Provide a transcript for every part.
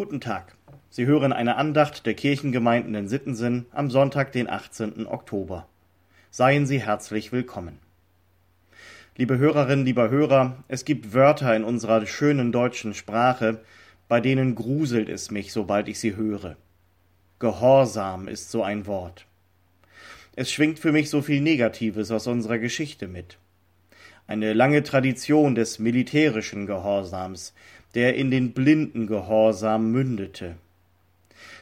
Guten Tag. Sie hören eine Andacht der Kirchengemeinden in Sittensen am Sonntag, den 18. Oktober. Seien Sie herzlich willkommen. Liebe Hörerinnen, lieber Hörer, es gibt Wörter in unserer schönen deutschen Sprache, bei denen gruselt es mich, sobald ich sie höre. Gehorsam ist so ein Wort. Es schwingt für mich so viel Negatives aus unserer Geschichte mit. Eine lange Tradition des militärischen Gehorsams, der in den blinden Gehorsam mündete.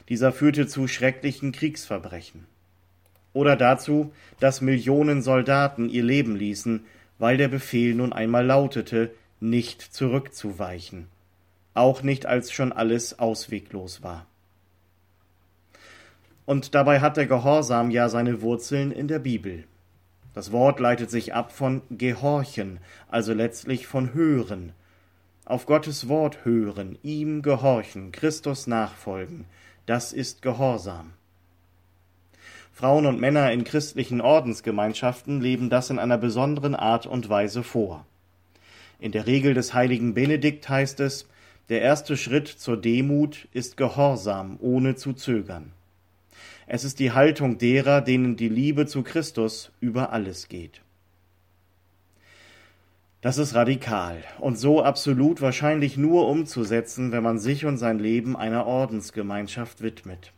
Dieser führte zu schrecklichen Kriegsverbrechen. Oder dazu, dass Millionen Soldaten ihr Leben ließen, weil der Befehl nun einmal lautete, nicht zurückzuweichen, auch nicht als schon alles ausweglos war. Und dabei hat der Gehorsam ja seine Wurzeln in der Bibel. Das Wort leitet sich ab von gehorchen, also letztlich von hören. Auf Gottes Wort hören, ihm gehorchen, Christus nachfolgen, das ist Gehorsam. Frauen und Männer in christlichen Ordensgemeinschaften leben das in einer besonderen Art und Weise vor. In der Regel des heiligen Benedikt heißt es, der erste Schritt zur Demut ist Gehorsam ohne zu zögern. Es ist die Haltung derer, denen die Liebe zu Christus über alles geht. Das ist radikal und so absolut wahrscheinlich nur umzusetzen, wenn man sich und sein Leben einer Ordensgemeinschaft widmet.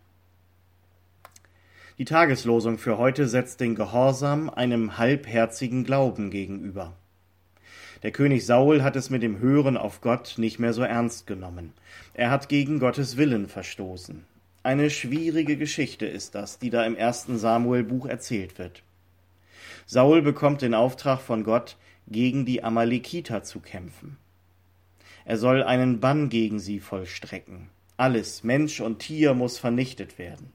Die Tageslosung für heute setzt den Gehorsam einem halbherzigen Glauben gegenüber. Der König Saul hat es mit dem Hören auf Gott nicht mehr so ernst genommen. Er hat gegen Gottes Willen verstoßen. Eine schwierige Geschichte ist das, die da im ersten Samuel-Buch erzählt wird. Saul bekommt den Auftrag von Gott, gegen die Amalekiter zu kämpfen. Er soll einen Bann gegen sie vollstrecken. Alles, Mensch und Tier, muss vernichtet werden.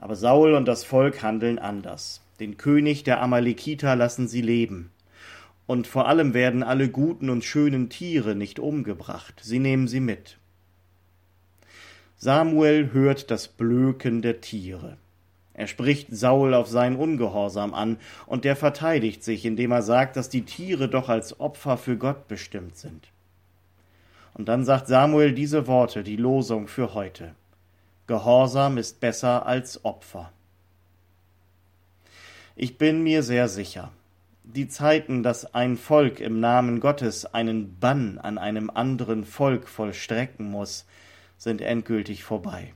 Aber Saul und das Volk handeln anders. Den König der Amalekiter lassen sie leben. Und vor allem werden alle guten und schönen Tiere nicht umgebracht, sie nehmen sie mit. Samuel hört das Blöken der Tiere. Er spricht Saul auf seinen Ungehorsam an, und der verteidigt sich, indem er sagt, dass die Tiere doch als Opfer für Gott bestimmt sind. Und dann sagt Samuel diese Worte, die Losung für heute. Gehorsam ist besser als Opfer. Ich bin mir sehr sicher, die Zeiten, dass ein Volk im Namen Gottes einen Bann an einem anderen Volk vollstrecken muss, sind endgültig vorbei.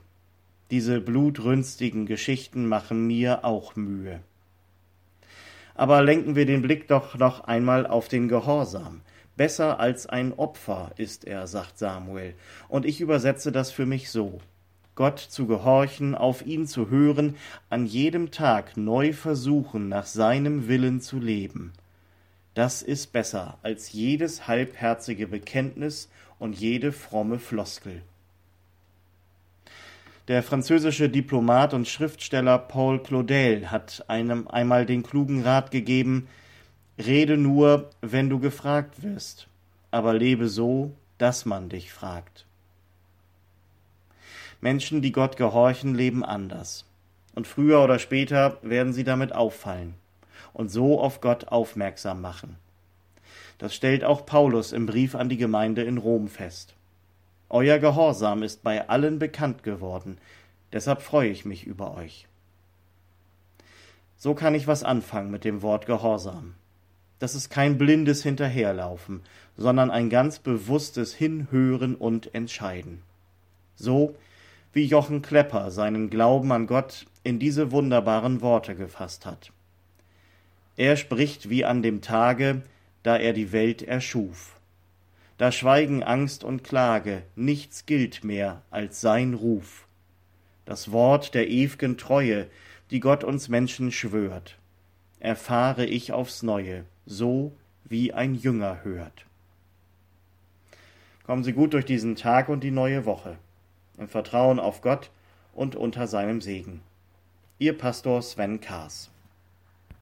Diese blutrünstigen Geschichten machen mir auch Mühe. Aber lenken wir den Blick doch noch einmal auf den Gehorsam. Besser als ein Opfer ist er, sagt Samuel, und ich übersetze das für mich so. Gott zu gehorchen, auf ihn zu hören, an jedem Tag neu versuchen, nach seinem Willen zu leben. Das ist besser als jedes halbherzige Bekenntnis und jede fromme Floskel. Der französische Diplomat und Schriftsteller Paul Claudel hat einem einmal den klugen Rat gegeben, rede nur, wenn du gefragt wirst, aber lebe so, dass man dich fragt. Menschen, die Gott gehorchen, leben anders. Und früher oder später werden sie damit auffallen und so auf Gott aufmerksam machen. Das stellt auch Paulus im Brief an die Gemeinde in Rom fest. Euer Gehorsam ist bei allen bekannt geworden, deshalb freue ich mich über euch. So kann ich was anfangen mit dem Wort Gehorsam. Das ist kein blindes Hinterherlaufen, sondern ein ganz bewusstes Hinhören und Entscheiden. So wie Jochen Klepper seinen Glauben an Gott in diese wunderbaren Worte gefasst hat. Er spricht wie an dem Tage, da er die Welt erschuf da schweigen Angst und Klage, nichts gilt mehr als sein Ruf. Das Wort der ew'gen Treue, die Gott uns Menschen schwört, erfahre ich aufs Neue, so wie ein Jünger hört. Kommen Sie gut durch diesen Tag und die neue Woche, im Vertrauen auf Gott und unter seinem Segen. Ihr Pastor Sven Kaas.